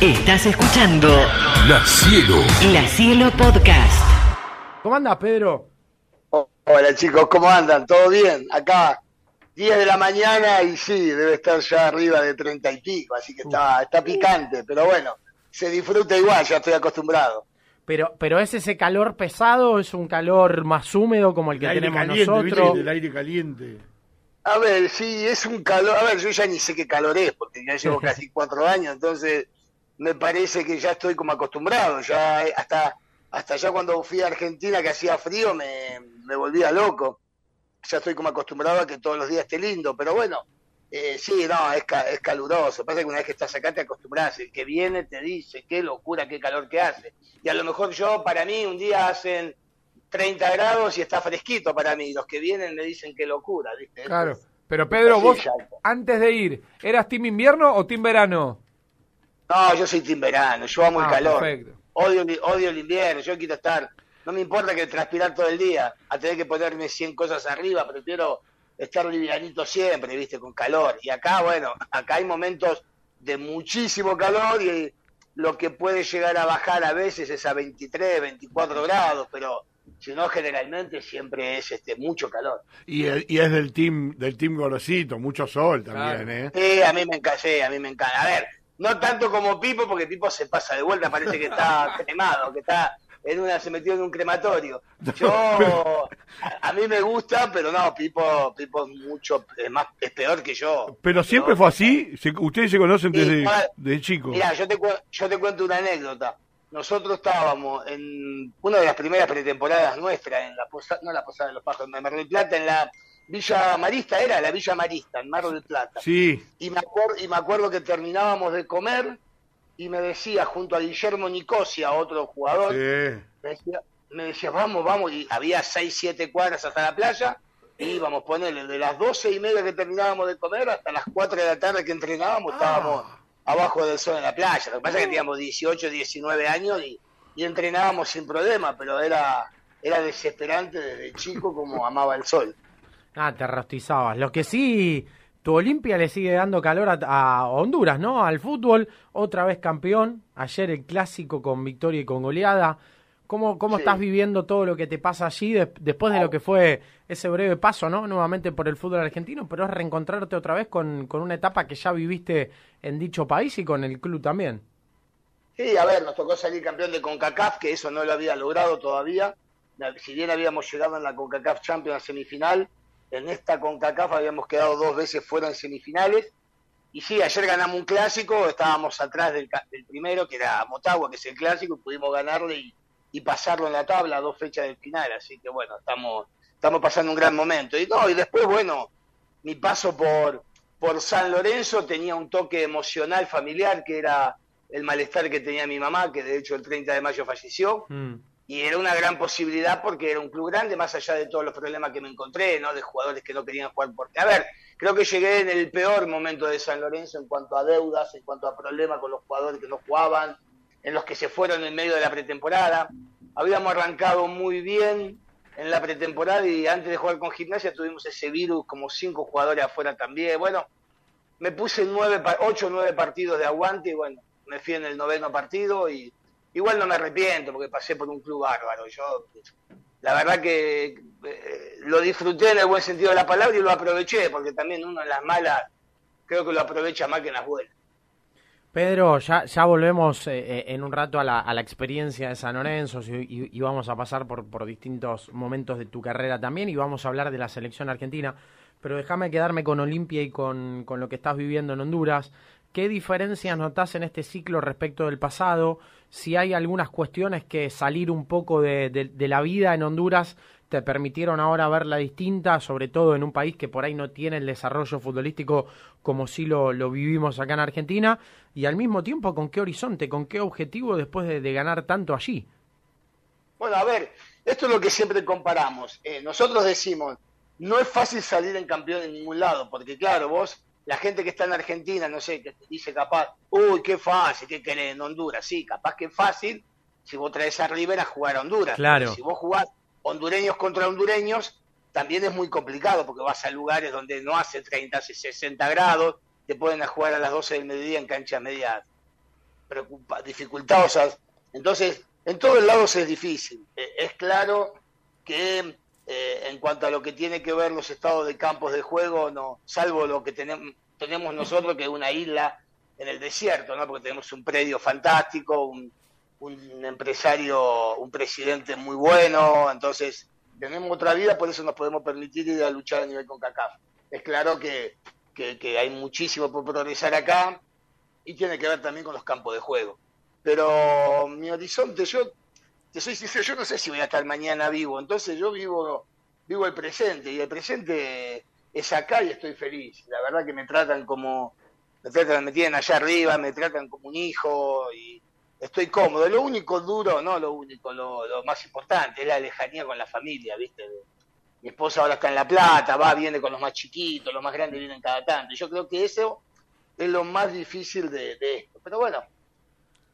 Estás escuchando La Cielo. La Cielo Podcast. ¿Cómo andas, Pedro? Oh, Hola chicos, ¿cómo andan? ¿Todo bien? Acá, 10 de la mañana y sí, debe estar ya arriba de 30 y pico, así que está, está picante, pero bueno, se disfruta igual, ya estoy acostumbrado. Pero, pero es ese calor pesado, o es un calor más húmedo como el que El aire tenemos nosotros. El aire caliente. A ver, sí, es un calor, a ver, yo ya ni sé qué calor es, porque ya llevo casi cuatro años, entonces me parece que ya estoy como acostumbrado, ya eh, hasta, hasta ya cuando fui a Argentina que hacía frío me, me volvía loco, ya estoy como acostumbrado a que todos los días esté lindo, pero bueno, eh, sí, no, es, ca- es caluroso, pasa que una vez que estás acá te acostumbras, el que viene te dice qué locura, qué calor que hace, y a lo mejor yo, para mí, un día hacen 30 grados y está fresquito para mí, los que vienen me dicen qué locura, ¿viste? Claro. Pero Pedro, vos antes de ir, ¿eras team invierno o team verano? No, yo soy team verano, yo amo el Ah, calor. perfecto. Odio, el- odio el invierno, yo quiero estar, no me importa que transpirar todo el día, a tener que ponerme 100 cosas arriba, prefiero estar livianito siempre, viste, con calor. Y acá, bueno, acá hay momentos de muchísimo calor y lo que puede llegar a bajar a veces es a 23, 24 grados, pero si no, generalmente siempre es este mucho calor. Y, y es del team del team Gorosito, mucho sol también, ¿eh? Sí, a mí me encanta, a mí me encanta. A ver, no tanto como Pipo, porque Pipo se pasa de vuelta, parece que está cremado, que está en una, se metió en un crematorio. Yo, a, a mí me gusta, pero no, Pipo, Pipo es mucho, es más, es peor que yo. Pero siempre No, fue así. Se- ustedes se conocen desde, desde chicos. Mira, yo te, yo te cuento una anécdota. Nosotros estábamos en una de las primeras pretemporadas nuestras, en la posada, no la posada de los pájaros, en Mar del Plata, en la Villa Marista, era la Villa Marista, en Mar del Plata. Sí, Y me, acuerdo, y me acuerdo que terminábamos de comer y me decía, junto a Guillermo Nicosia, otro jugador, sí. me, decía, me decía, vamos, vamos, y había seis, siete cuadras hasta la playa, y íbamos, ponerle, de las doce y media que terminábamos de comer hasta las cuatro de la tarde que entrenábamos, estábamos abajo del sol en la playa. Lo que pasa es que teníamos 18, 19 años y, y entrenábamos sin problema, pero era, era desesperante desde chico como amaba el sol. Ah, te rostizabas. Lo que sí, tu Olimpia le sigue dando calor a, a Honduras, ¿no? Al fútbol, otra vez campeón. Ayer el clásico con victoria y con goleada. ¿Cómo, cómo Sí. estás viviendo todo lo que te pasa allí des- después de lo que fue ese breve paso, ¿no? Nuevamente por el fútbol argentino, pero es reencontrarte otra vez con, con una etapa que ya viviste en dicho país y con el club también. Sí, a ver, nos tocó salir campeón de CONCACAF, que eso no lo había logrado todavía. Si bien habíamos llegado en la CONCACAF Champions a semifinal, en esta CONCACAF habíamos quedado dos veces fuera en semifinales. Y sí, ayer ganamos un clásico, estábamos atrás del, del primero, que era Motagua, que es el clásico, y pudimos ganarle y, y pasarlo en la tabla a dos fechas del final. Así que bueno, estamos, estamos pasando un gran momento. Y no, y después, bueno, mi paso por, por San Lorenzo tenía un toque emocional familiar, que era el malestar que tenía mi mamá, que de hecho el 30 de mayo falleció, Mm. Y era una gran posibilidad porque era un club grande, más allá de todos los problemas que me encontré, ¿no? De jugadores que no querían jugar porque, a ver, creo que llegué en el peor momento de San Lorenzo en cuanto a deudas, en cuanto a problemas con los jugadores que no jugaban, en los que se fueron en medio de la pretemporada. Habíamos arrancado muy bien en la pretemporada y antes de jugar con gimnasia tuvimos ese virus, como cinco jugadores afuera también. Bueno, me puse nueve, ocho o nueve partidos de aguante y bueno, me fui en el noveno partido y igual no me arrepiento porque pasé por un club bárbaro. Yo, la verdad que eh, lo disfruté en el buen sentido de la palabra y lo aproveché porque también uno en las malas creo que lo aprovecha más que en las buenas. Pedro, ya, ya volvemos eh, eh, en un rato a la, a la experiencia de San Lorenzo y, vamos a pasar por, por distintos momentos de tu carrera también y vamos a hablar de la selección argentina. Pero déjame quedarme con Olimpia y con, con lo que estás viviendo en Honduras. ¿Qué diferencias notas en este ciclo respecto del pasado? Si hay algunas cuestiones que salir un poco de, la vida en Honduras te permitieron ahora verla distinta, sobre todo en un país que por ahí no tiene el desarrollo futbolístico como si lo, vivimos acá en Argentina, y al mismo tiempo con qué horizonte, con qué objetivo después de, de ganar tanto allí. Bueno, a ver, esto es lo que siempre comparamos. Eh, nosotros decimos, no es fácil salir en campeón en ningún lado, porque claro, vos, la gente que está en Argentina, no sé, que te dice capaz, uy, qué fácil, qué querés en Honduras. Sí, capaz que es fácil si vos traes a River a jugar a Honduras. Claro. Si vos jugás hondureños contra hondureños, también es muy complicado, porque vas a lugares donde no hace 30, hace 60 grados, te pueden a jugar a las 12 del mediodía en cancha media preocupa- dificultosas. Entonces, en todos lados es difícil. Eh, es claro que eh, en cuanto a lo que tiene que ver los estados de campos de juego, no, salvo lo que tenemos, tenemos nosotros, que es una isla en el desierto, ¿no? porque tenemos un predio fantástico, un, empresario, un presidente muy bueno, entonces tenemos otra vida, por eso nos podemos permitir ir a luchar a nivel con CACAF. Es claro que, que, que hay muchísimo por progresar acá y tiene que ver también con los campos de juego. Pero mi horizonte, yo soy sincero, yo no sé si voy a estar mañana vivo, entonces yo vivo, vivo el presente y el presente es acá y estoy feliz. La verdad que me tratan como, me tratan, me tienen allá arriba, me tratan como un hijo y estoy cómodo. Lo único duro, no lo único, lo, más importante es la lejanía con la familia, ¿viste? Mi esposa ahora está en La Plata, va, viene con los más chiquitos, los más grandes vienen cada tanto. Yo creo que eso es lo más difícil de, de esto. Pero bueno,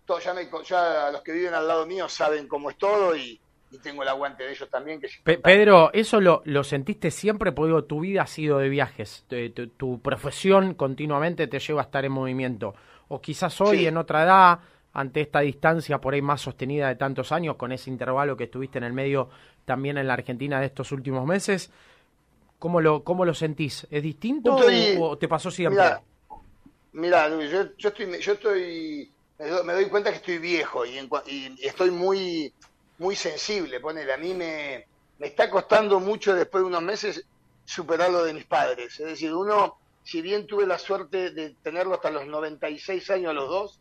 todo, ya, me, ya los que viven al lado mío saben cómo es todo y, y tengo el aguante de ellos también. Que Pe-. Pedro, ¿eso lo, lo sentiste siempre? Porque digo, tu vida ha sido de viajes, tu, tu- tu profesión continuamente te lleva a estar en movimiento. O quizás hoy, Sí. en otra edad, ante esta distancia por ahí más sostenida de tantos años, con ese intervalo que estuviste en el medio también en la Argentina de estos últimos meses, ¿cómo lo, cómo lo sentís? ¿Es distinto Estoy- o, o te pasó siempre? Mira, yo, yo estoy, yo estoy, me doy, cuenta que estoy viejo y, en y estoy muy, muy sensible. Ponele, a mí me, me está costando mucho después de unos meses superar lo de mis padres. Es decir, uno, si bien tuve la suerte de tenerlo hasta los 96 años los dos,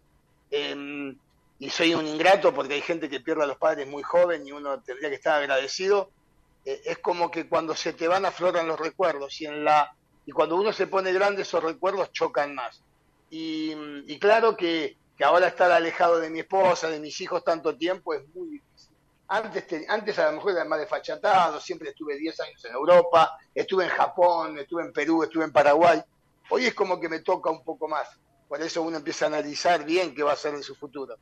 eh, y soy un ingrato porque hay gente que pierde a los padres muy joven y uno tendría que estar agradecido, eh, es como que cuando se te van afloran los recuerdos y en la y cuando uno se pone grande esos recuerdos chocan más. Y claro que, que ahora estar alejado de mi esposa, de mis hijos tanto tiempo es muy difícil. Antes, te- antes a lo mejor era más desfachatado, siempre estuve 10 años en Europa, estuve en Japón, estuve en Perú, estuve en Paraguay. Hoy es como que me toca un poco más. Por eso uno empieza a analizar bien qué va a ser en su futuro.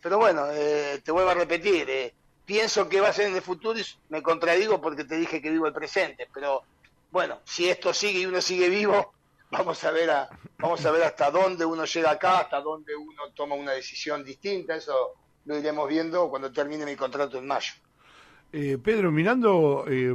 Pero bueno, eh, te vuelvo a repetir, eh, pienso que va a ser en el futuro y me contradigo porque te dije que vivo el presente, pero bueno, si esto sigue y uno sigue vivo, vamos a ver a, vamos a ver hasta dónde uno llega acá, hasta dónde uno toma una decisión distinta, eso lo iremos viendo cuando termine mi contrato en mayo. Eh, Pedro, mirando, eh,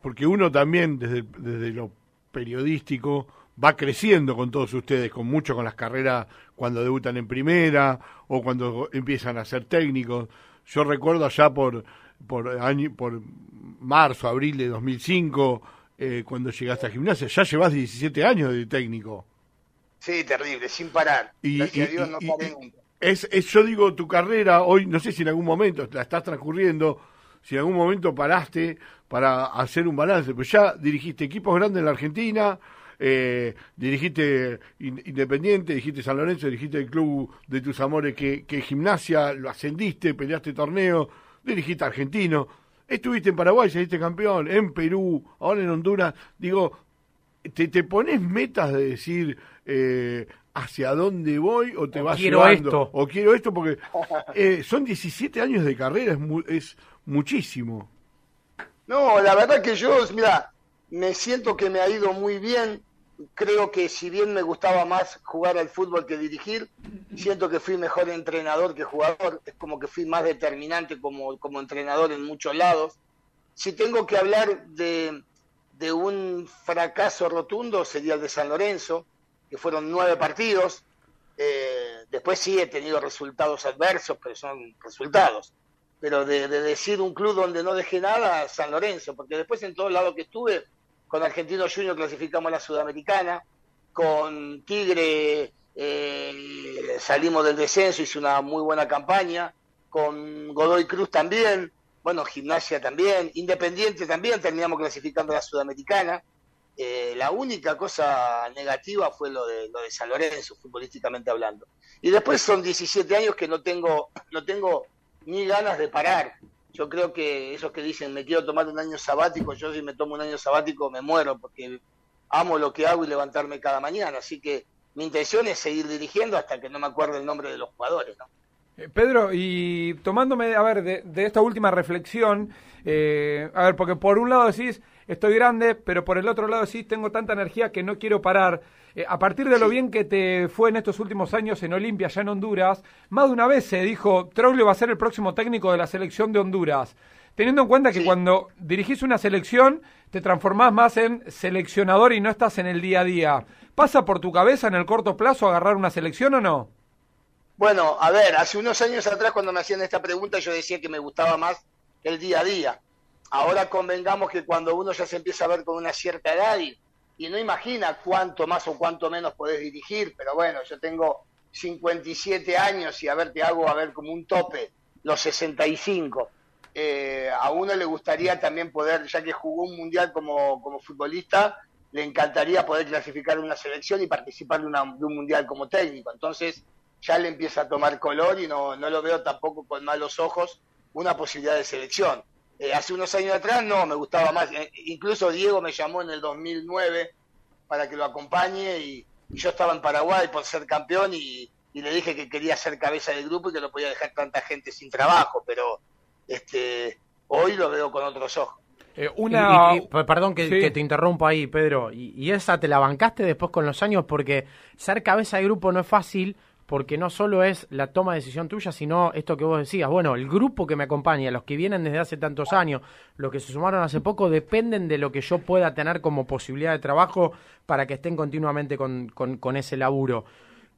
porque uno también desde, desde lo periodístico va creciendo con todos ustedes, con mucho con las carreras cuando debutan en primera o cuando empiezan a ser técnicos. Yo recuerdo allá por por año, por marzo, abril de 2005, eh, cuando llegaste a gimnasia, ya llevas 17 años de técnico. Sí, terrible, sin parar. Y- Gracias y- a Dios no y- paré y- nunca. Es, es, yo digo, tu carrera hoy, no sé si en algún momento la estás transcurriendo, si en algún momento paraste para hacer un balance, pues ya dirigiste equipos grandes en la Argentina, eh, dirigiste In- Independiente, dirigiste San Lorenzo, dirigiste el club de tus amores que, que gimnasia, lo ascendiste, peleaste torneo, dirigiste Argentino, estuviste en Paraguay, saliste campeón, en Perú, ahora en Honduras, digo, te, te pones metas de decir eh, hacia dónde voy o te O vas quiero llevando, esto. o quiero esto porque eh, son 17 años de carrera es, mu- es muchísimo No, la verdad que yo, mira, me siento que me ha ido muy bien. Creo que si bien me gustaba más jugar al fútbol que dirigir, siento que fui mejor entrenador que jugador. Es como que fui más determinante como, como entrenador en muchos lados. Si tengo que hablar de, de un fracaso rotundo, sería el de San Lorenzo, que fueron nueve partidos. Eh, después sí he tenido resultados adversos, pero son resultados pero de, de decir un club donde no dejé nada, San Lorenzo, porque después en todos lados que estuve, con Argentino Junior clasificamos a la Sudamericana, con Tigre eh, salimos del descenso, hice una muy buena campaña, con Godoy Cruz también, bueno, Gimnasia también, Independiente también, terminamos clasificando a la Sudamericana. Eh, la única cosa negativa fue lo de, lo de San Lorenzo, futbolísticamente hablando. Y después son 17 años que no tengo, no tengo ni ganas de parar. Yo creo que esos que dicen me quiero tomar un año sabático, yo si me tomo un año sabático me muero porque amo lo que hago y levantarme cada mañana. Así que mi intención es seguir dirigiendo hasta que no me acuerde el nombre de los jugadores. ¿no? Eh, Pedro, y tomándome, a ver, de, de esta última reflexión, eh, a ver, porque por un lado decís, estoy grande, pero por el otro lado sí tengo tanta energía que no quiero parar. Eh, a partir de lo bien que te fue en estos últimos años en Olimpia, ya en Honduras, más de una vez se dijo, Troglio va a ser el próximo técnico de la selección de Honduras. Teniendo en cuenta que cuando dirigís una selección, te transformás más en seleccionador y no estás en el día a día. ¿Pasa por tu cabeza en el corto plazo agarrar una selección o no? Bueno, a ver, hace unos años atrás cuando me hacían esta pregunta yo decía que me gustaba más el día a día. Ahora convengamos que cuando uno ya se empieza a ver con una cierta edad y, y no imagina cuánto más o cuánto menos podés dirigir, pero bueno, yo tengo 57 años y a ver, te hago a ver como un tope, los 65 eh, a uno le gustaría también poder, ya que jugó un mundial como, como futbolista, le encantaría poder clasificar una selección y participar de, un mundial como técnico. Entonces ya le empieza a tomar color y no, no lo veo tampoco con malos ojos una posibilidad de selección. Eh, hace unos años atrás no, me gustaba más. Eh, incluso Diego me llamó en el 2009 para que lo acompañe y, yo estaba en Paraguay por ser campeón y, y, le dije que quería ser cabeza del grupo y que no podía dejar tanta gente sin trabajo, pero este, hoy lo veo con otros ojos. Eh, una... perdón que, te interrumpo ahí, Pedro. Y, esa te la bancaste después con los años porque ser cabeza de grupo no es fácil porque no solo es la toma de decisión tuya, sino esto que vos decías. Bueno, el grupo que me acompaña, los que vienen desde hace tantos años, los que se sumaron hace poco, dependen de lo que yo pueda tener como posibilidad de trabajo para que estén continuamente con, con, ese laburo.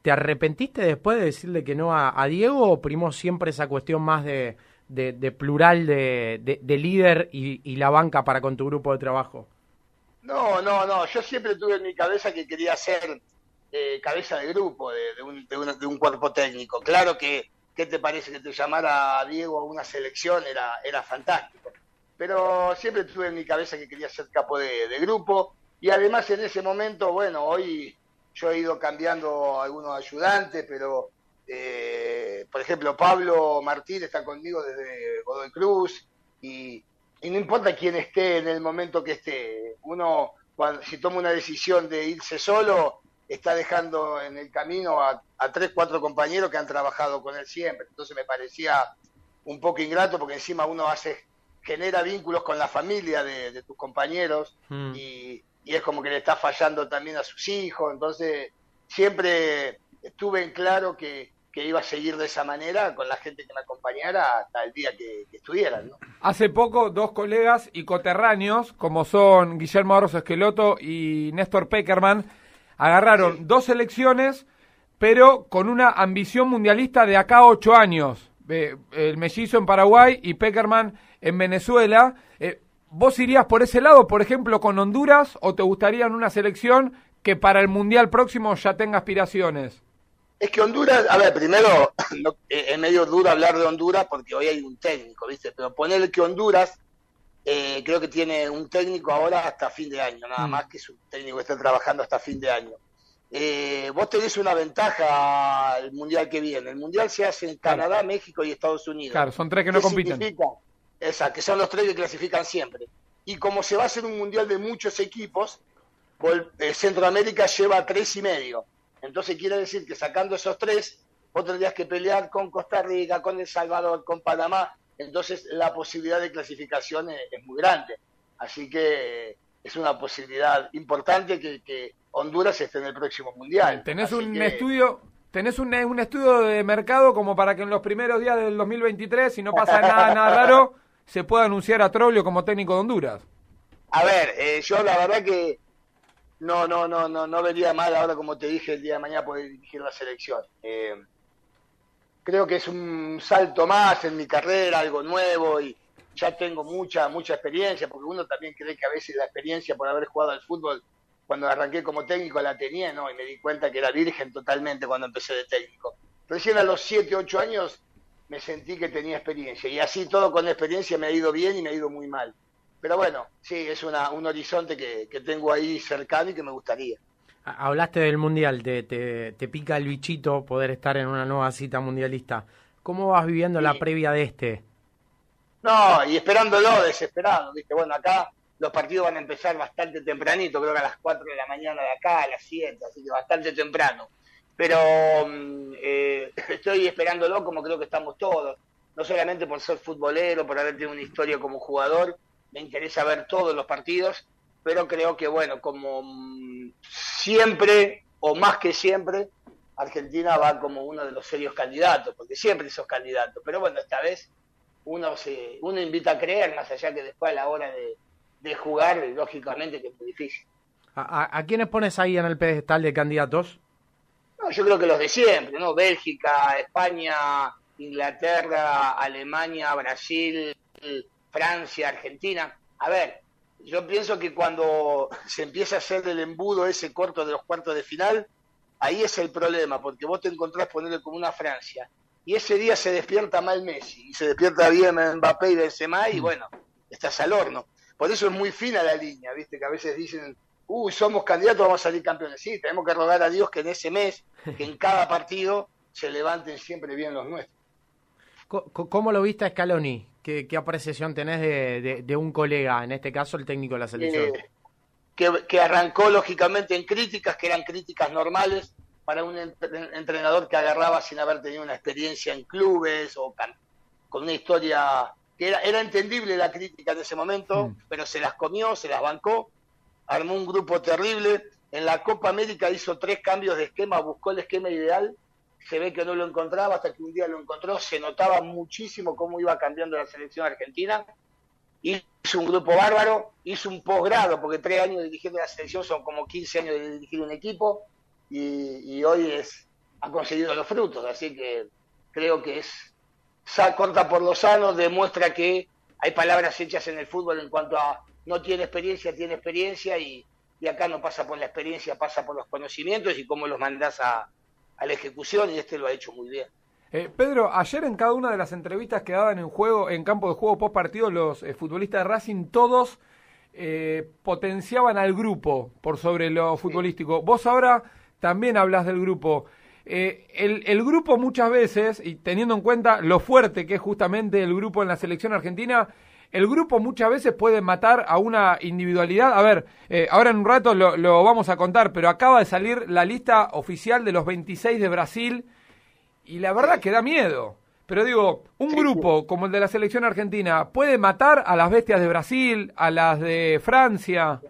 ¿Te arrepentiste después de decirle que no a, Diego o primó siempre esa cuestión más de de, plural de, de, líder y, la banca para con tu grupo de trabajo? No, no, no. Yo siempre tuve en mi cabeza que quería ser eh, cabeza de grupo, de, un, de, un, cuerpo técnico. Claro que, ¿qué te parece que te llamara a Diego a una selección? Era, era fantástico. Pero siempre tuve en mi cabeza que quería ser capo de, grupo. Y además en ese momento, bueno, hoy yo he ido cambiando algunos ayudantes, pero eh, por ejemplo, Pablo Martín está conmigo desde Godoy Cruz y, no importa quién esté en el momento que esté, uno si toma una decisión de irse solo, está dejando en el camino a, tres, cuatro compañeros que han trabajado con él siempre. Entonces me parecía un poco ingrato porque encima uno hace genera vínculos con la familia de, tus compañeros mm. y, y, es como que le está fallando también a sus hijos. Entonces siempre estuve en claro que, que iba a seguir de esa manera con la gente que me acompañara hasta el día que, estuvieran. ¿no? Hace poco, dos colegas y coterráneos, como son Guillermo Arroz Esqueloto y Néstor Peckerman, agarraron dos elecciones, pero con una ambición mundialista de acá a ocho años. el mellizo en Paraguay y Peckerman en Venezuela. Eh, ¿Vos irías por ese lado, por ejemplo, con Honduras, o te gustaría en una selección que para el Mundial próximo ya tenga aspiraciones? Es que Honduras, a ver, primero, eh, es medio duro hablar de Honduras porque hoy hay un técnico, ¿viste? Pero ponerle que Honduras eh, creo que tiene un técnico ahora hasta fin de año, nada mm. más que es un técnico que está trabajando hasta fin de año. Eh, vos tenés una ventaja el mundial que viene. El mundial se hace en Canadá, México y Estados Unidos. Claro, son tres que no compiten. Exacto, que son los tres que clasifican siempre. Y como se va a hacer un mundial de muchos equipos, Centroamérica lleva tres y medio. Entonces quiere decir que sacando esos tres, vos tendrías que pelear con Costa Rica, con El Salvador, con Panamá. Entonces la posibilidad de clasificación es, muy grande. Así que es una posibilidad importante que, Honduras esté en el próximo mundial. Tenés un estudio, tenés un, estudio de mercado como para que en los primeros días del 2023, si no pasa nada, nada raro, se pueda anunciar a Troglio como técnico de Honduras. A ver, eh, yo la verdad que no, no, no, no, no vería mal ahora, como te dije, el día de mañana poder dirigir la selección. Eh, creo que es un salto más en mi carrera, algo nuevo y ya tengo mucha, mucha experiencia, porque uno también cree que a veces la experiencia por haber jugado al fútbol, cuando arranqué como técnico la tenía, ¿no? Y me di cuenta que era virgen totalmente cuando empecé de técnico. Recién a los 7, 8 años me sentí que tenía experiencia y así todo con experiencia me ha ido bien y me ha ido muy mal. Pero bueno, sí, es una, un horizonte que, que tengo ahí cercano y que me gustaría. Hablaste del Mundial, te, te, pica el bichito poder estar en una nueva cita mundialista. ¿Cómo vas viviendo la previa de este? No, y esperándolo, desesperado, ¿viste? Bueno, acá los partidos van a empezar bastante tempranito, creo que a las 4 de la mañana de acá, a las 7, así que bastante temprano. Pero mm, eh, estoy esperándolo como creo que estamos todos, no solamente por ser futbolero, por haber tenido una historia como jugador, me interesa ver todos los partidos, pero creo que, bueno, como mm, siempre, o más que siempre, Argentina va como uno de los serios candidatos, porque siempre esos candidatos, pero bueno, esta vez uno se uno invita a creer, más allá que después a la hora de, de jugar, lógicamente que es muy difícil. ¿A, a, a quiénes pones ahí en el pedestal de candidatos? No, yo creo que los de siempre, ¿no? Bélgica, España, Inglaterra, Alemania, Brasil, Francia, Argentina. A ver, yo pienso que cuando se empieza a hacer el embudo ese corto de los cuartos de final, ahí es el problema, porque vos te encontrás ponerle como una Francia. Y ese día se despierta mal Messi, y se despierta bien Mbappé y Benzema, y bueno, estás al horno. Por eso es muy fina la línea, ¿viste? Que a veces dicen, uy, somos candidatos, vamos a salir campeones. Sí, tenemos que rogar a Dios que en ese mes, que en cada partido, se levanten siempre bien los nuestros. ¿Cómo lo viste a Scaloni? ¿Qué, qué apreciación tenés de, de, de, un colega, en este caso el técnico de la selección? Eh, que, que, arrancó lógicamente en críticas, que eran críticas normales para un entrenador que agarraba sin haber tenido una experiencia en clubes o con una historia que era, era entendible la crítica en ese momento, mm. pero se las comió, se las bancó, armó un grupo terrible. En la Copa América hizo tres cambios de esquema, buscó el esquema ideal se ve que no lo encontraba hasta que un día lo encontró, se notaba muchísimo cómo iba cambiando la selección argentina, hizo un grupo bárbaro, hizo un posgrado, porque tres años dirigiendo la selección son como 15 años de dirigir un equipo, y, hoy es ha conseguido los frutos, así que creo que es corta por los sanos, demuestra que hay palabras hechas en el fútbol en cuanto a no tiene experiencia, tiene experiencia, y, y acá no pasa por la experiencia, pasa por los conocimientos y cómo los mandás a, a la ejecución y este lo ha hecho muy bien. Eh, Pedro, ayer en cada una de las entrevistas que daban en juego, en campo de juego post partido, los eh, futbolistas de Racing, todos eh, potenciaban al grupo por sobre lo futbolístico. Vos ahora también hablas del grupo. Eh, el, el, grupo muchas veces, y teniendo en cuenta lo fuerte que es justamente el grupo en la selección argentina, el grupo muchas veces puede matar a una individualidad. A ver, eh, ahora en un rato lo, lo, vamos a contar, pero acaba de salir la lista oficial de los 26 de Brasil y la verdad que da miedo. Pero digo, un grupo como el de la selección argentina puede matar a las bestias de Brasil, a las de Francia.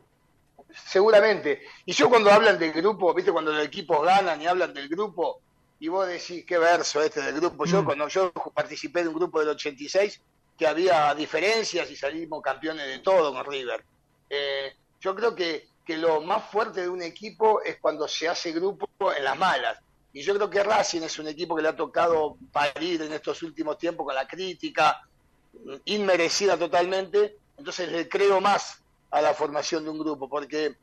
Seguramente. Y yo cuando hablan del grupo, viste, cuando los equipos ganan y hablan del grupo, y vos decís, qué verso este del grupo. Yo mm. cuando yo participé de un grupo del 86, que había diferencias y salimos campeones de todo con River. Eh, yo creo que, que lo más fuerte de un equipo es cuando se hace grupo en las malas. Y yo creo que Racing es un equipo que le ha tocado parir en estos últimos tiempos con la crítica, inmerecida totalmente. Entonces le creo más a la formación de un grupo, porque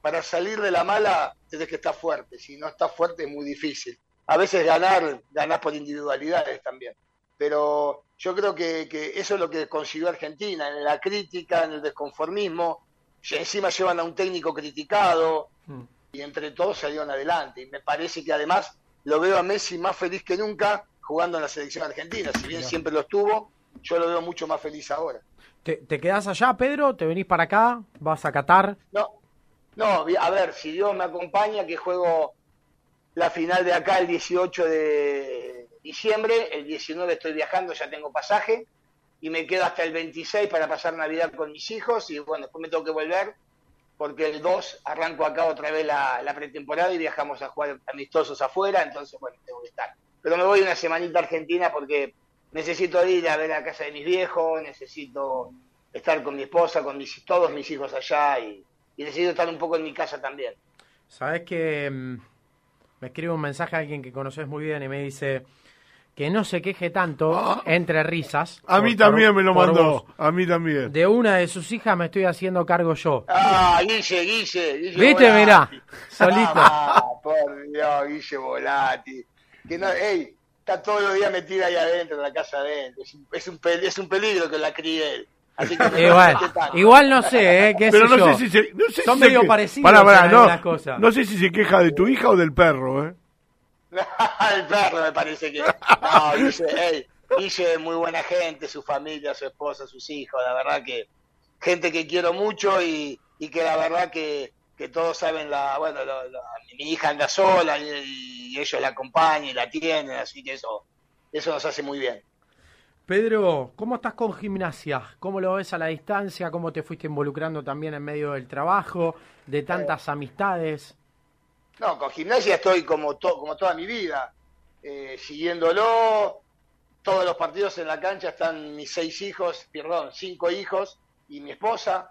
para salir de la mala tienes que estar fuerte. Si no estás fuerte es muy difícil. A veces ganar, ganas por individualidades también. Pero yo creo que, que, eso es lo que consiguió Argentina, en la crítica, en el desconformismo, y encima llevan a un técnico criticado, mm. y entre todos salieron adelante. Y me parece que además lo veo a Messi más feliz que nunca jugando en la selección argentina, si bien siempre lo estuvo, yo lo veo mucho más feliz ahora. ¿Te, ¿Te quedás allá, Pedro? ¿Te venís para acá? ¿Vas a Qatar? No, no, a ver, si Dios me acompaña, que juego la final de acá el 18 de, diciembre, el 19 estoy viajando, ya tengo pasaje, y me quedo hasta el 26 para pasar Navidad con mis hijos, y bueno, después me tengo que volver, porque el 2 arranco acá otra vez la, pretemporada y viajamos a jugar amistosos afuera, entonces bueno, tengo que estar. Pero me voy una semanita a Argentina porque necesito ir a ver la casa de mis viejos, necesito estar con mi esposa, con mis, todos mis hijos allá y, y estar un poco en mi casa también. Sabes que mm, me escribe un mensaje a alguien que conoces muy bien y me dice, que no se queje tanto ah. entre risas. A mí también me lo mandó, a mí también. De una de sus hijas me estoy haciendo cargo yo. Ah, Guille, Guille. Guille ¿Viste? Volati. Mirá, solito. Ah, por Dios, Guille Volati. Que no, ey, está todos los días metida ahí adentro, en la casa adentro. Es un, es un, es un peligro que la críe él. Así que igual, igual no sé, ¿eh? ¿Qué Pero sé no yo? sé si se, no sé Son si medio que- parecidos no, algunas cosas. no sé si se queja de tu hija o del perro, ¿eh? el perro me parece que. No, Guille, ey, Guille es muy buena gente, su familia, su esposa, sus hijos, la verdad que gente que quiero mucho y, que la verdad que, que todos saben la, bueno, lo- mi hija anda sola y, y ellos la acompañan y la tienen, así que eso, eso nos hace muy bien. Pedro, ¿cómo estás con gimnasia? ¿Cómo lo ves a la distancia? ¿Cómo te fuiste involucrando también en medio del trabajo, de tantas amistades? No, con gimnasia estoy como, to- como toda mi vida, eh, siguiéndolo. Todos los partidos en la cancha están mis seis hijos, perdón, cinco hijos y mi esposa,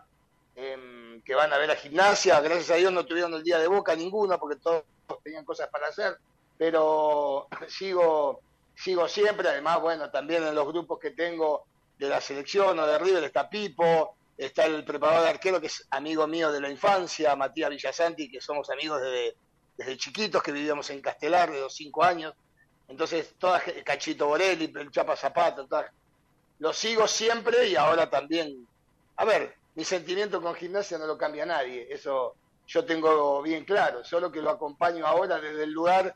em, que van a ver a gimnasia. Gracias a Dios no tuvieron el día de boca ninguno porque todos tenían cosas para hacer. Pero sigo, sigo siempre. Además, bueno, también en los grupos que tengo de la selección o de River está Pipo, está el preparador de arquero que es amigo mío de la infancia, Matías Villasanti, que somos amigos desde, desde chiquitos, que vivíamos en Castelar de los cinco años. Entonces, toda ge- Cachito Borelli, el Chapa Zapata, toda- lo sigo siempre y ahora también. A ver, mi sentimiento con gimnasia no lo cambia nadie, eso yo tengo bien claro, solo que lo acompaño ahora desde el lugar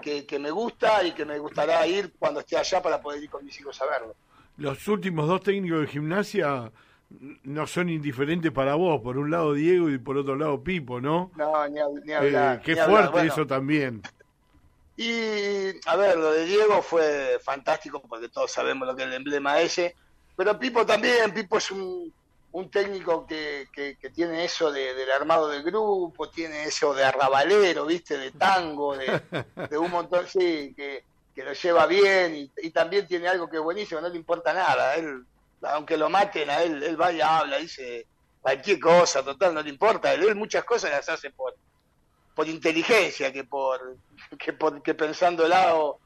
que me gusta y que me gustará ir cuando esté allá para poder ir con mis hijos a verlo. Los últimos dos técnicos de gimnasia no son indiferentes para vos, por un lado Diego y por otro lado Pipo, ¿no? No, ni, ni Eh, hablar. qué ni hablar. fuerte Bueno, eso también. Y, a ver, lo de Diego fue fantástico porque todos sabemos lo que es el emblema ese. Pero Pipo también, Pipo es un, un técnico que, que, que tiene eso de, del armado del grupo, tiene eso de arrabalero, ¿viste? De tango, de, de un montón, sí, que, que lo lleva bien y, y también tiene algo que es buenísimo, no le importa nada. Él, aunque lo maten a él, él va y habla, dice cualquier cosa, total, no le importa. Él, muchas cosas las hace por, por inteligencia que por que, por, que pensándola o,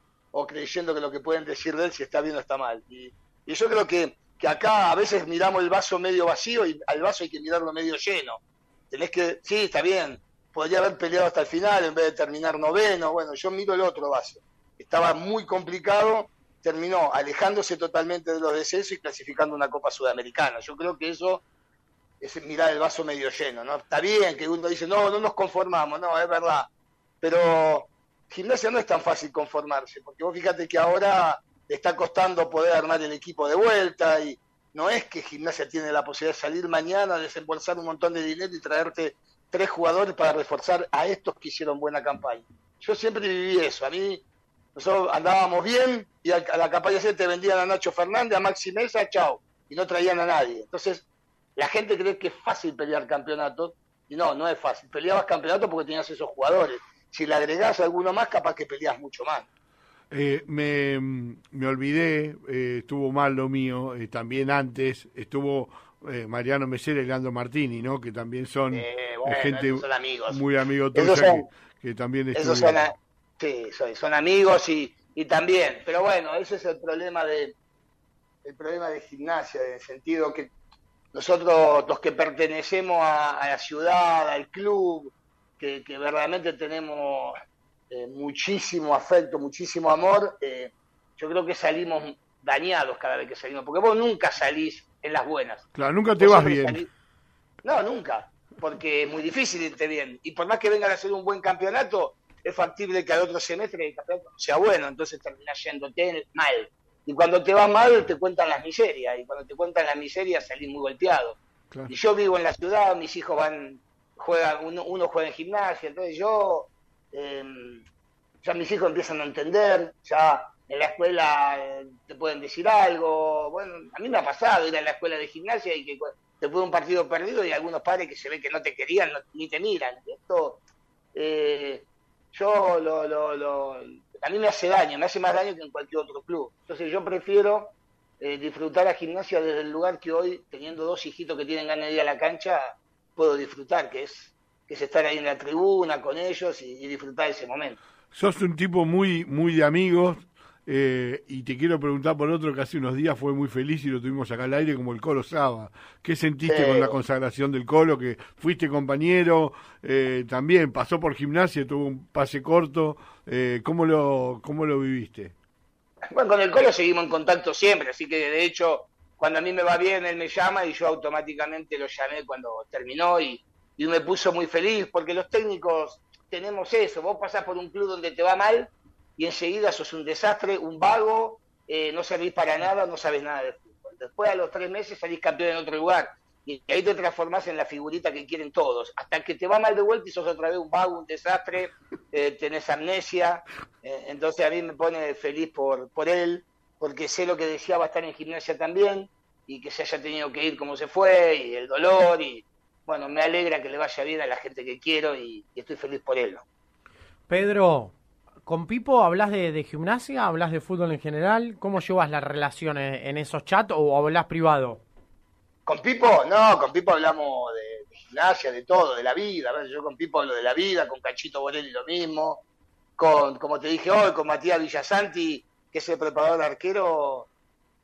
creyendo que lo que pueden decir de él si está bien o está mal. Y, y yo creo que, que acá a veces miramos el vaso medio vacío y al vaso hay que mirarlo medio lleno. Tenés que, sí, está bien, podría haber peleado hasta el final en vez de terminar noveno. Bueno, yo miro el otro vaso. Estaba muy complicado, terminó alejándose totalmente de los descensos y clasificando una Copa Sudamericana. Yo creo que eso es mirar el vaso medio lleno, ¿no? Está bien que uno dice, no, no nos conformamos, no, es verdad. Pero gimnasia no es tan fácil conformarse, porque vos fíjate que ahora le está costando poder armar el equipo de vuelta y no es que gimnasia tiene la posibilidad de salir mañana, desembolsar un montón de dinero y traerte tres jugadores para reforzar a estos que hicieron buena campaña. Yo siempre viví eso, a mí nosotros andábamos bien y a la campaña C te vendían a Nacho Fernández, a Maxi Mesa, chao, y no traían a nadie. Entonces, la gente cree que es fácil pelear campeonatos, y no, no es fácil. Peleabas campeonatos porque tenías esos jugadores. Si le agregás a alguno más, capaz que peleas mucho más. Eh, me, me olvidé, eh, estuvo mal lo mío, eh, también antes estuvo eh, Mariano Mesera y Leandro Martini, ¿no? Que también son Eh, bueno, gente son amigos. muy amigo son- que, que también sí, son, son amigos y, y también. Pero bueno, ese es el problema de el problema de gimnasia, en el sentido que nosotros, los que pertenecemos a, a la ciudad, al club, que, que verdaderamente tenemos eh, muchísimo afecto, muchísimo amor, eh, yo creo que salimos dañados cada vez que salimos, porque vos nunca salís en las buenas. Claro, nunca te Vos vas bien. salís- No, nunca, porque es muy difícil irte bien. Y por más que vengan a hacer un buen campeonato, es factible que al otro semestre el campeonato no sea bueno, entonces terminás yéndote mal. Y cuando te va mal, te cuentan las miserias, y cuando te cuentan las miserias salís muy golpeado. Claro. Y yo vivo en la ciudad, mis hijos van, juegan, uno, uno juega en gimnasia, entonces yo, eh, ya mis hijos empiezan a entender, ya en la escuela eh, te pueden decir algo, bueno, a mí me ha pasado ir a la escuela de gimnasia y que después de un partido perdido y algunos padres que se ve que no te querían, no- ni te miran. Esto, eh, yo lo, lo, lo, a mí me hace daño, me hace más daño que en cualquier otro club. Entonces yo prefiero eh, disfrutar a gimnasia desde el lugar que hoy, teniendo dos hijitos que tienen ganas de ir a la cancha, puedo disfrutar, que es, que es estar ahí en la tribuna con ellos y, y disfrutar ese momento. Sos un tipo muy, muy de amigos. Eh, y te quiero preguntar por otro que hace unos días fue muy feliz y lo tuvimos acá al aire como el Colo Saba. ¿Qué sentiste Sí. con la consagración del Colo? Que fuiste compañero, eh, también pasó por gimnasia, tuvo un pase corto. Eh, ¿cómo, lo, ¿Cómo lo viviste? Bueno, con el Colo seguimos en contacto siempre, así que de hecho, cuando a mí me va bien, él me llama y yo automáticamente lo llamé cuando terminó y, y me puso muy feliz, porque los técnicos tenemos eso, vos pasás por un club donde te va mal y enseguida sos un desastre, un vago, eh, no servís para nada, no sabes nada de fútbol. Después a los tres meses salís campeón en otro lugar y ahí te transformás en la figurita que quieren todos, hasta que te va mal de vuelta y sos otra vez un vago, un desastre, eh, tenés amnesia, eh, entonces a mí me pone feliz por, por él porque sé lo que deseaba estar en gimnasia también y que se haya tenido que ir como se fue y el dolor y bueno, me alegra que le vaya bien a la gente que quiero y, estoy feliz por él. Pedro, ¿con Pipo hablas de, gimnasia? ¿Hablas de fútbol en general? ¿Cómo llevas las relaciones en esos chats o hablas privado? ¿Con Pipo? No, con Pipo hablamos de, gimnasia, de todo, de la vida. Yo con Pipo hablo de la vida, con Cachito Borelli lo mismo, con, como te dije hoy, con Matías Villasanti, que es el preparador arquero,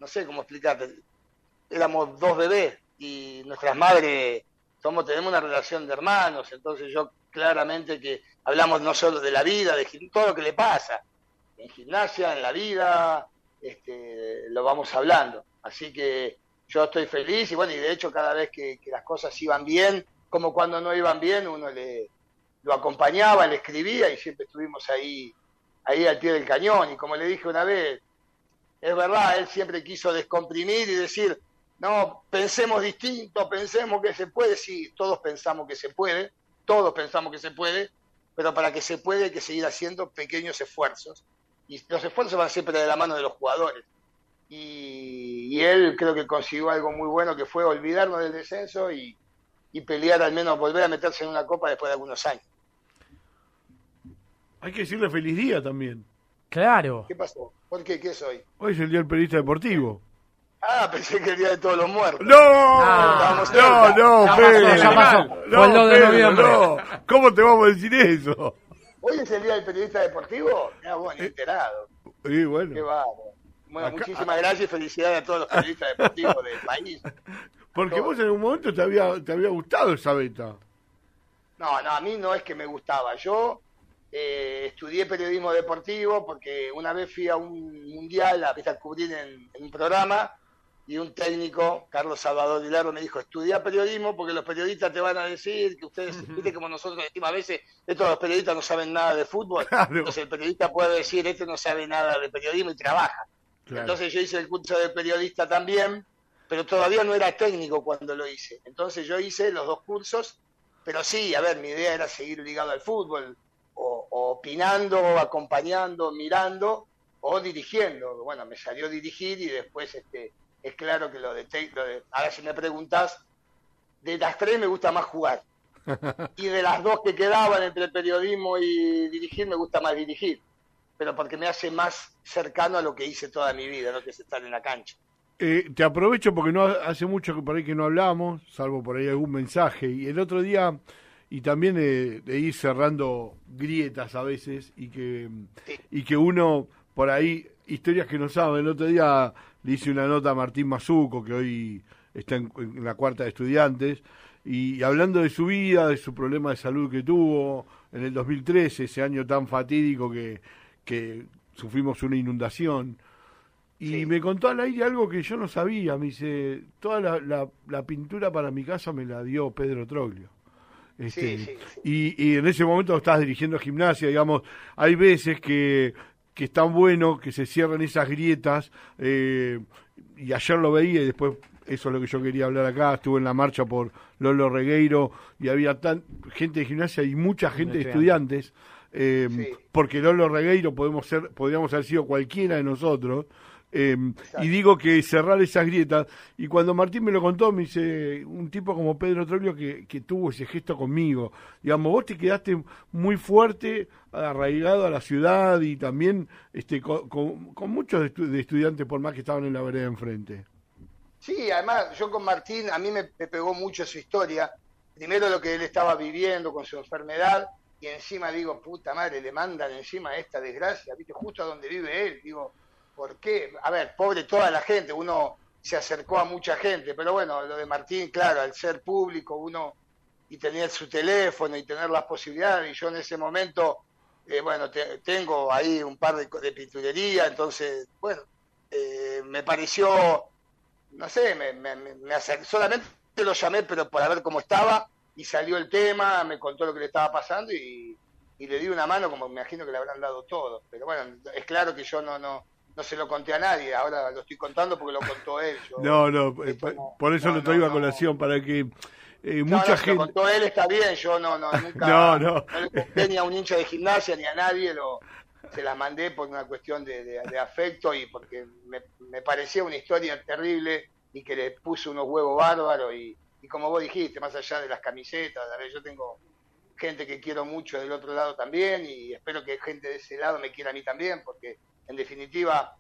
no sé cómo explicarte. Éramos dos bebés y nuestras madres somos, tenemos una relación de hermanos, entonces yo claramente que hablamos no solo de la vida, de todo lo que le pasa, en gimnasia, en la vida, este, lo vamos hablando. Así que yo estoy feliz y bueno, y de hecho cada vez que, que las cosas iban bien, como cuando no iban bien, uno le lo acompañaba, le escribía y siempre estuvimos ahí, ahí al pie del cañón. Y como le dije una vez, es verdad, él siempre quiso descomprimir y decir, no, pensemos distinto, pensemos que se puede, sí, todos pensamos que se puede, todos pensamos que se puede, pero para que se puede hay que seguir haciendo pequeños esfuerzos. Y los esfuerzos van siempre de la mano de los jugadores. Y, y él creo que consiguió algo muy bueno que fue olvidarnos del descenso y, y pelear al menos, volver a meterse en una copa después de algunos años. Hay que decirle feliz día también. Claro. ¿Qué pasó? ¿Por qué? ¿Qué soy? Hoy es el día del periodista deportivo. Ah, pensé que el día de todos los muertos. ¡No! Ah, no, no, Ya Pedro. ya pasó. No, Fue el 2 de Pedro, noviembre. no. ¿Cómo te vamos a decir eso? ¿Hoy es el día del periodista deportivo? Ah, bueno, enterado. Sí, Qué bueno. bárbaro. Bueno, Acá- muchísimas gracias y felicidades a todos los periodistas deportivos del país. Porque vos en un momento te había, te había gustado esa beta. No, no, a mí no es que me gustaba. Yo eh, estudié periodismo deportivo porque una vez fui a un mundial a, a cubrir en, en un programa y un técnico, Carlos Salvador Hilaro, me dijo, estudia periodismo porque los periodistas te van a decir que ustedes, viste como nosotros decimos a veces, estos los periodistas no saben nada de fútbol, Claro. entonces el periodista puede decir, este no sabe nada de periodismo y trabaja. Claro. Entonces yo hice el curso de periodista también, pero todavía no era técnico cuando lo hice. Entonces yo hice los dos cursos, pero sí, a ver, mi idea era seguir ligado al fútbol, o, o opinando, acompañando, mirando, o dirigiendo. Bueno, me salió dirigir y después este, es claro que lo de, lo de- ahora si me preguntás, de las tres me gusta más jugar. Y de las dos que quedaban entre periodismo y dirigir, me gusta más dirigir. Pero porque me hace más cercano a lo que hice toda mi vida, ¿no? que es estar en la cancha. Eh, te aprovecho porque no hace mucho que por ahí que no hablamos, salvo por ahí algún mensaje. Y el otro día, y también de, de ir cerrando grietas a veces, y que, Sí. y que uno por ahí, historias que no saben. El otro día le hice una nota a Martín Mazuco, que hoy está en, en la cuarta de estudiantes, y, hablando de su vida, de su problema de salud que tuvo en el 2013, ese año tan fatídico que, que sufrimos una inundación. Y Sí. me contó al aire algo que yo no sabía. Me dice, toda la, la, la pintura para mi casa me la dio Pedro Troglio. Este, Sí, sí, sí. Y, y en ese momento estás dirigiendo gimnasia, digamos, hay veces que, que es tan bueno que se cierran esas grietas, eh, y ayer lo veía y después, eso es lo que yo quería hablar acá, estuve en la marcha por Lolo Regueiro y había tan, gente de gimnasia y mucha gente de estudiantes, eh, Sí. porque Lolo Regueiro podemos ser, podríamos haber sido cualquiera de nosotros, eh, y digo que cerrar esas grietas, y cuando Martín me lo contó, me dice, un tipo como Pedro Troglio que, que tuvo ese gesto conmigo, digamos, vos te quedaste muy fuerte, arraigado a la ciudad y también este, con, con- con muchos de, estu- de estudiantes, por más que estaban en la vereda enfrente. Sí, además yo con Martín, a mí me, me pegó mucho su historia. Primero lo que él estaba viviendo con su enfermedad y encima digo, puta madre, le mandan encima esta desgracia, viste, justo a donde vive él. Digo, ¿por qué? A ver, pobre toda la gente, uno se acercó a mucha gente, pero bueno, lo de Martín, claro, al ser público, uno y tener su teléfono y tener las posibilidades, y yo en ese momento, eh, bueno, te- tengo ahí un par de, de pinturería, entonces, bueno, eh, me pareció no sé, me, me, me- me acer- solamente lo llamé, pero para ver cómo estaba, y salió el tema, me contó lo que le estaba pasando y, y le di una mano como me imagino que le habrán dado todo. Pero bueno, es claro que yo no, no, no se lo conté a nadie, ahora lo estoy contando porque lo contó él. Yo- No, no, eh, por eso no, lo traigo no, a colación, para que eh, mucha no, si lo gente... contó él está bien, yo no, no, nunca No, no. le conté ni a un hincha de gimnasia ni a nadie, lo, se las mandé por una cuestión de, de- de afecto y porque me, me parecía una historia terrible y que le puse unos huevos bárbaros y, y como vos dijiste, más allá de las camisetas, a ver, yo tengo gente que quiero mucho del otro lado también y espero que gente de ese lado me quiera a mí también porque en definitiva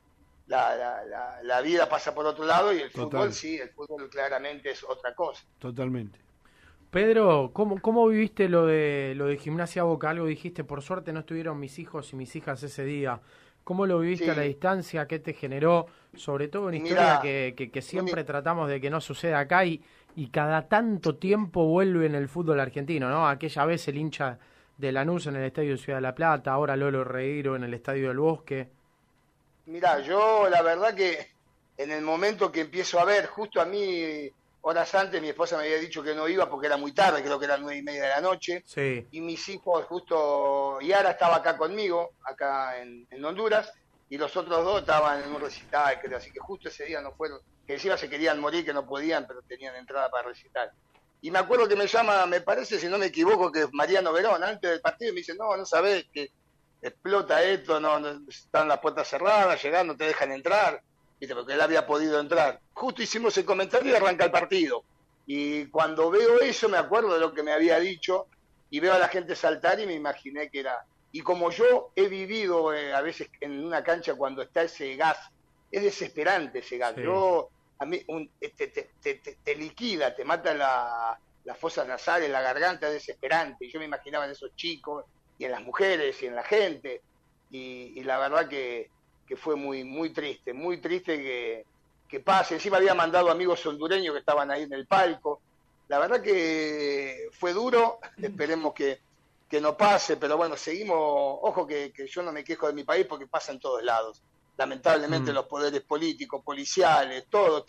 la, la, la, la vida pasa por otro lado y el Total. fútbol sí, el fútbol claramente es otra cosa. Totalmente. Pedro, ¿cómo, ¿cómo viviste lo de lo de gimnasia Boca? Algo dijiste, por suerte no estuvieron mis hijos y mis hijas ese día. ¿Cómo lo viviste Sí. a la distancia? ¿Qué te generó? Sobre todo una historia que, que, que siempre tratamos de que no suceda acá y, y cada tanto tiempo vuelve en el fútbol argentino, ¿no? Aquella vez el hincha de Lanús en el Estadio de Ciudad de la Plata, ahora Lolo Regueiro en el Estadio del Bosque. Mirá, yo la verdad que en el momento que empiezo a ver, justo a mí, horas antes, mi esposa me había dicho que no iba porque era muy tarde, creo que eran nueve y media de la noche, Sí. y mis hijos justo, Yara estaba acá conmigo, acá en, en Honduras, y los otros dos estaban en un recital, creo, así que justo ese día no fueron, que encima se querían morir, que no podían, pero tenían entrada para recital. Y me acuerdo que me llama, me parece, si no me equivoco, que es Mariano Verón, antes del partido, y me dice, no, no sabés que explota esto, no, no- están las puertas cerradas, llegando, no te dejan entrar, ¿viste? porque él había podido entrar. Justo hicimos el comentario y arranca el partido. Y cuando veo eso me acuerdo de lo que me había dicho y veo a la gente saltar y me imaginé que era... Y como yo he vivido eh, a veces en una cancha cuando está ese gas, es desesperante ese gas. Sí. Yo, a mí, un- te, te- te- liquida, te mata la, las fosas nasales, la garganta, es desesperante. Y yo me imaginaba en esos chicos y en las mujeres y en la gente. Y, la verdad que, que fue muy, muy triste, muy triste que, que pase. Encima había mandado amigos hondureños que estaban ahí en el palco. La verdad que fue duro, esperemos que, que no pase, pero bueno, seguimos, ojo que yo no me quejo de mi país porque pasa en todos lados. Lamentablemente Mm. los poderes políticos, policiales, todo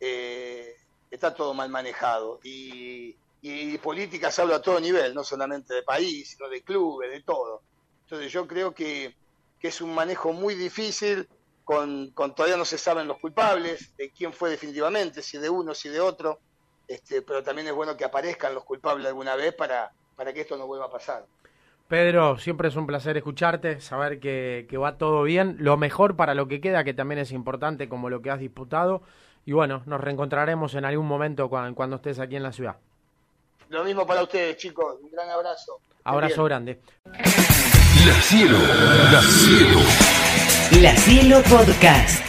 eh, está todo mal manejado. Y, y políticas hablo a todo nivel, no solamente de país, sino de clubes, de todo. Entonces yo creo que, que es un manejo muy difícil, con, con todavía no se saben los culpables, de quién fue definitivamente, si de uno, si de otro, este, pero también es bueno que aparezcan los culpables alguna vez para, para que esto no vuelva a pasar. Pedro, siempre es un placer escucharte, saber que, que va todo bien, lo mejor para lo que queda, que también es importante como lo que has disputado. Y bueno, nos reencontraremos en algún momento cuan- cuando, estés aquí en la ciudad. Lo mismo para ustedes, chicos. Un gran abrazo. Abrazo grande. La Cielo, La Cielo. La Cielo Podcast.